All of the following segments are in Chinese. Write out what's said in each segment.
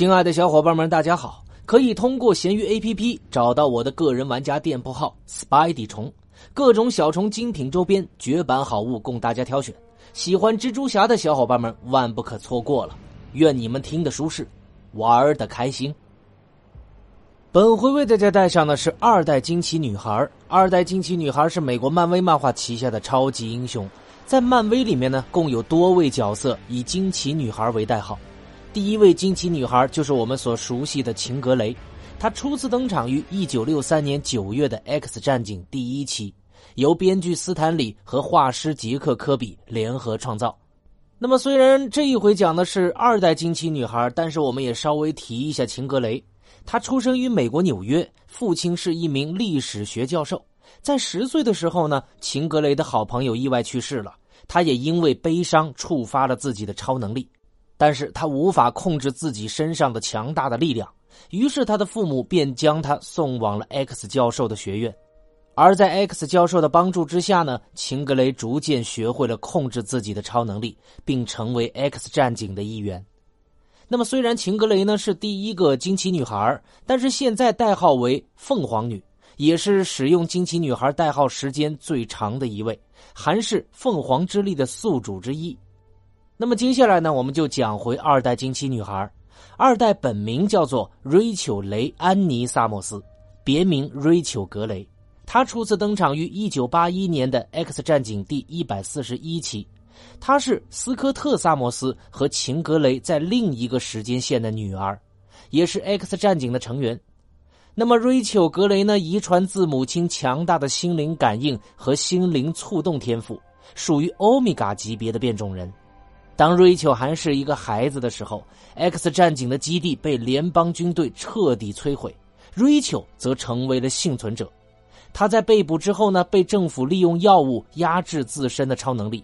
亲爱的小伙伴们，大家好！可以通过闲鱼 APP 找到我的个人玩家店铺号 Spidey 虫，各种小虫精品周边、绝版好物供大家挑选。喜欢蜘蛛侠的小伙伴们万不可错过了。愿你们听得舒适，玩的开心。本回为大家带上的是二代惊奇女孩。二代惊奇女孩是美国漫威漫画旗下的超级英雄，在漫威里面呢，共有多位角色以惊奇女孩为代号。第一位惊奇女孩就是我们所熟悉的秦格雷，她初次登场于一九六三年九月的《X 战警》第一期，由编剧斯坦李和画师杰克科比联合创造。那么，虽然这一回讲的是二代惊奇女孩，但是我们也稍微提一下秦格雷。她出生于美国纽约，父亲是一名历史学教授。在十岁的时候呢，秦格雷的好朋友意外去世了，他也因为悲伤触发了自己的超能力。但是他无法控制自己身上的强大的力量，于是他的父母便将他送往了 X 教授的学院。而在 X 教授的帮助之下呢，秦格雷逐渐学会了控制自己的超能力，并成为 X 战警的一员。那么，虽然秦格雷呢是第一个惊奇女孩，但是现在代号为凤凰女，也是使用惊奇女孩代号时间最长的一位，还是凤凰之力的宿主之一。那么接下来呢，我们就讲回二代惊奇女孩。二代本名叫做瑞秋·雷安妮·萨默斯，别名瑞秋·格雷。她初次登场于1981年的《X 战警》第一百四十一期。她是斯科特·萨默斯和秦格雷在另一个时间线的女儿，也是 X 战警的成员。那么瑞秋·格雷呢，遗传自母亲强大的心灵感应和心灵触动天赋，属于欧米伽级别的变种人。当瑞秋还是一个孩子的时候，X 战警的基地被联邦军队彻底摧毁，瑞秋则成为了幸存者。他在被捕之后呢，被政府利用药物压制自身的超能力，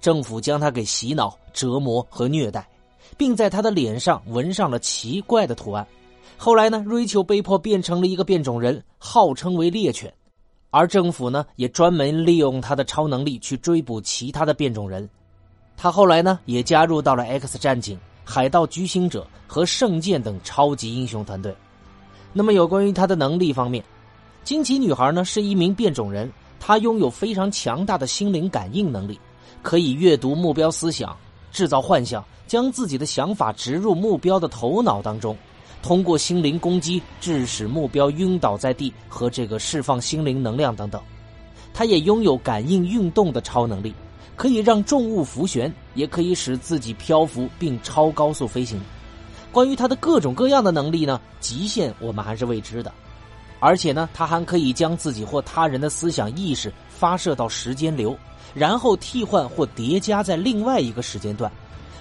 政府将他给洗脑、折磨和虐待，并在他的脸上纹上了奇怪的图案。后来呢，瑞秋被迫变成了一个变种人，号称为猎犬，而政府呢，也专门利用他的超能力去追捕其他的变种人。他后来呢，也加入到了 X 战警、海盗巨星者和圣剑等超级英雄团队。那么，有关于他的能力方面，惊奇女孩呢是一名变种人，她拥有非常强大的心灵感应能力，可以阅读目标思想、制造幻象，将自己的想法植入目标的头脑当中，通过心灵攻击致使目标晕倒在地和这个释放心灵能量等等。她也拥有感应运动的超能力。可以让重物浮悬，也可以使自己漂浮并超高速飞行。关于他的各种各样的能力呢，极限我们还是未知的。而且呢，他还可以将自己或他人的思想意识发射到时间流，然后替换或叠加在另外一个时间段，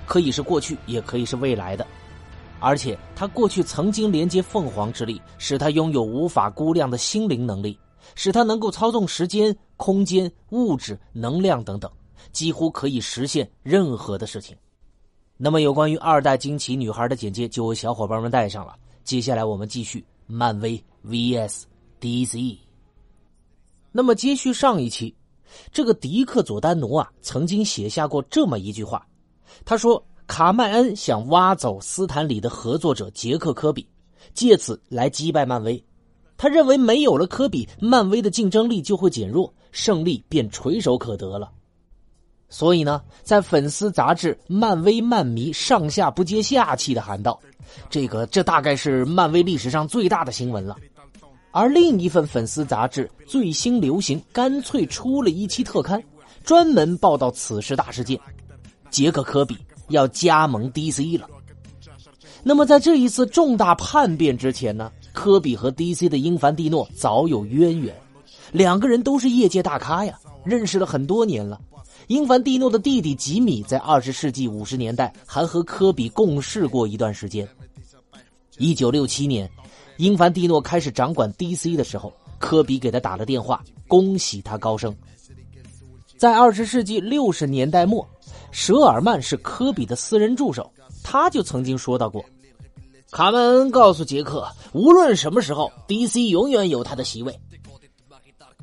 可以是过去，也可以是未来的。而且他过去曾经连接凤凰之力，使他拥有无法估量的心灵能力，使他能够操纵时间、空间、物质、能量等等。几乎可以实现任何的事情。那么，有关于二代惊奇女孩的简介就为小伙伴们带上了。接下来，我们继续漫威 VS DC。那么，接续上一期，这个迪克·佐丹奴啊，曾经写下过这么一句话，他说：“卡麦恩想挖走斯坦里的合作者杰克·科比，借此来击败漫威。他认为没有了科比，漫威的竞争力就会减弱，胜利便垂手可得了。”所以呢，在粉丝杂志《漫威漫迷》上下不接下气的喊道：“这个，这大概是漫威历史上最大的新闻了。”而另一份粉丝杂志《最新流行》干脆出了一期特刊，专门报道此事大事件：杰克·科比要加盟 DC 了。那么，在这一次重大叛变之前呢，科比和 DC 的英凡蒂诺早有渊源，两个人都是业界大咖呀，认识了很多年了。英凡蒂诺的弟弟吉米在二十世纪五十年代还和科比共事过一段时间。一九六七年，英凡蒂诺开始掌管 DC 的时候，科比给他打了电话，恭喜他高升。在二十世纪六十年代末，舍尔曼是科比的私人助手，他就曾经说到过：“卡门恩告诉杰克，无论什么时候，DC 永远有他的席位。”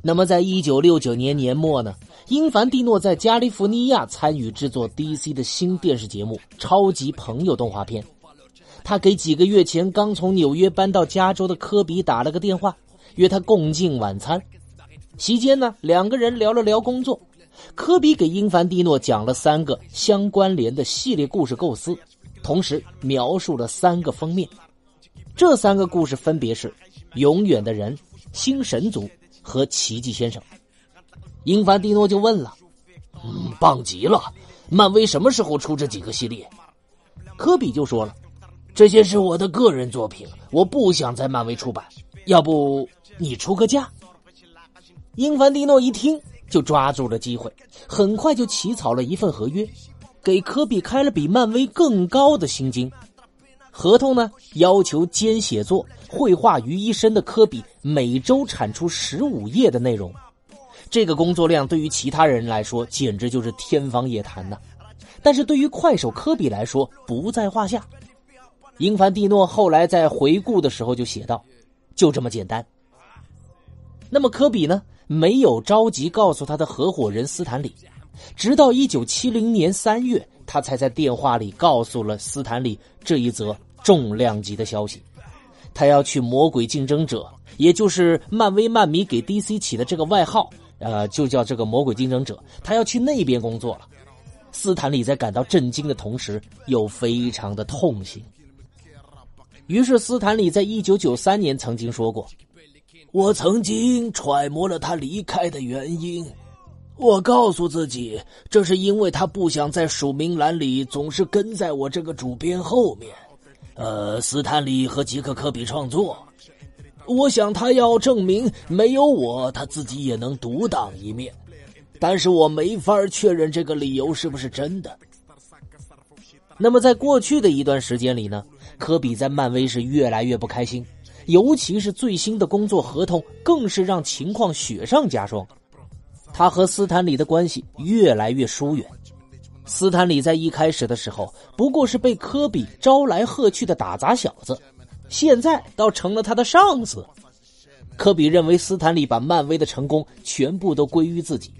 那么，在一九六九年年末呢？英凡蒂诺在加利福尼亚参与制作 DC 的新电视节目《超级朋友》动画片，他给几个月前刚从纽约搬到加州的科比打了个电话，约他共进晚餐。席间呢，两个人聊了聊工作。科比给英凡蒂诺讲了三个相关联的系列故事构思，同时描述了三个封面。这三个故事分别是《永远的人》《新神族》和《奇迹先生》。英凡蒂诺就问了：“嗯，棒极了！漫威什么时候出这几个系列？”科比就说了：“这些是我的个人作品，我不想在漫威出版。要不你出个价？”英凡蒂诺一听，就抓住了机会，很快就起草了一份合约，给科比开了比漫威更高的薪金。合同呢，要求兼写作、绘画于一身的科比每周产出十五页的内容。这个工作量对于其他人来说简直就是天方夜谭呐。但是对于快手科比来说不在话下。英凡蒂诺后来在回顾的时候就写道：“就这么简单。”那么科比呢，没有着急告诉他的合伙人斯坦李，直到一九七零年三月，他才在电话里告诉了斯坦李这一则重量级的消息：他要去《魔鬼竞争者》，也就是漫威漫迷给 DC 起的这个外号，呃，就叫这个《魔鬼竞争者》，他要去那边工作了。斯坦李在感到震惊的同时，又非常的痛心。于是，斯坦李在一九九三年曾经说过：“我曾经揣摩了他离开的原因，我告诉自己，这是因为他不想在署名栏里总是跟在我这个主编后面。呃，斯坦李和吉克·科比创作，我想他要证明没有我，他自己也能独当一面。”但是我没法确认这个理由是不是真的。那么，在过去的一段时间里呢，科比在漫威是越来越不开心，尤其是最新的工作合同更是让情况雪上加霜。他和斯坦李的关系越来越疏远。斯坦李在一开始的时候不过是被科比招来喝去的打杂小子，现在倒成了他的上司。科比认为斯坦利把漫威的成功全部都归于自己。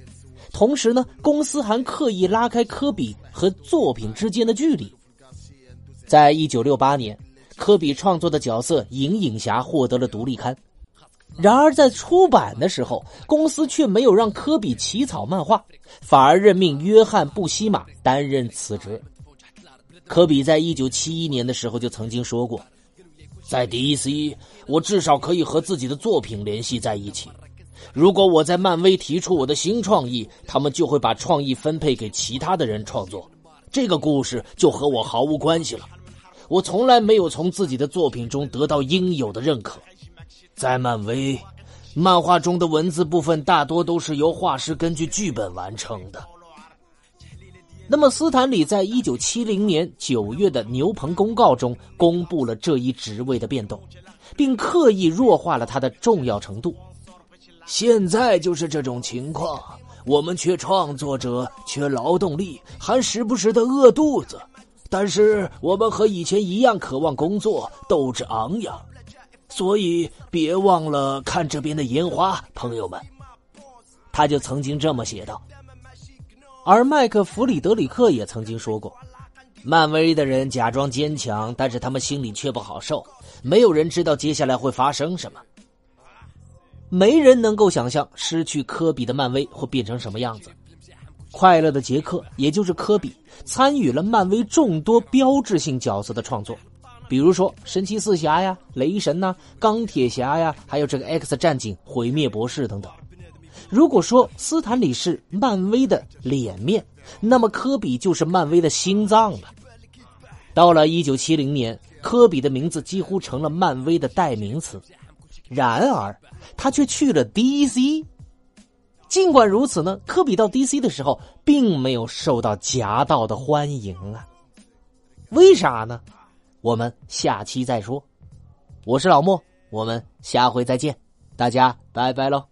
同时呢，公司还刻意拉开科比和作品之间的距离。在一九六八年，科比创作的角色银影侠获得了独立刊，然而在出版的时候，公司却没有让科比起草漫画，反而任命约翰布希马担任此职。科比在一九七一年的时候就曾经说过，在 DC，我至少可以和自己的作品联系在一起。如果我在漫威提出我的新创意，他们就会把创意分配给其他的人创作，这个故事就和我毫无关系了。我从来没有从自己的作品中得到应有的认可。在漫威，漫画中的文字部分大多都是由画师根据剧本完成的。那么，斯坦李在一九七零年九月的牛棚公告中公布了这一职位的变动，并刻意弱化了它的重要程度。现在就是这种情况，我们缺创作者，缺劳动力，还时不时的饿肚子。但是我们和以前一样渴望工作，斗志昂扬。所以别忘了看这边的烟花，朋友们。他就曾经这么写道。而麦克弗里德里克也曾经说过：“漫威的人假装坚强，但是他们心里却不好受。没有人知道接下来会发生什么。”没人能够想象失去科比的漫威会变成什么样子。快乐的杰克，也就是科比，参与了漫威众多标志性角色的创作，比如说神奇四侠呀、雷神呐、钢铁侠呀，还有这个 X 战警、毁灭博士等等。如果说斯坦李是漫威的脸面，那么科比就是漫威的心脏了。到了一九七零年，科比的名字几乎成了漫威的代名词。然而，他却去了 DC。尽管如此呢，科比到 DC 的时候，并没有受到夹道的欢迎啊。为啥呢？我们下期再说。我是老莫，我们下回再见，大家拜拜喽。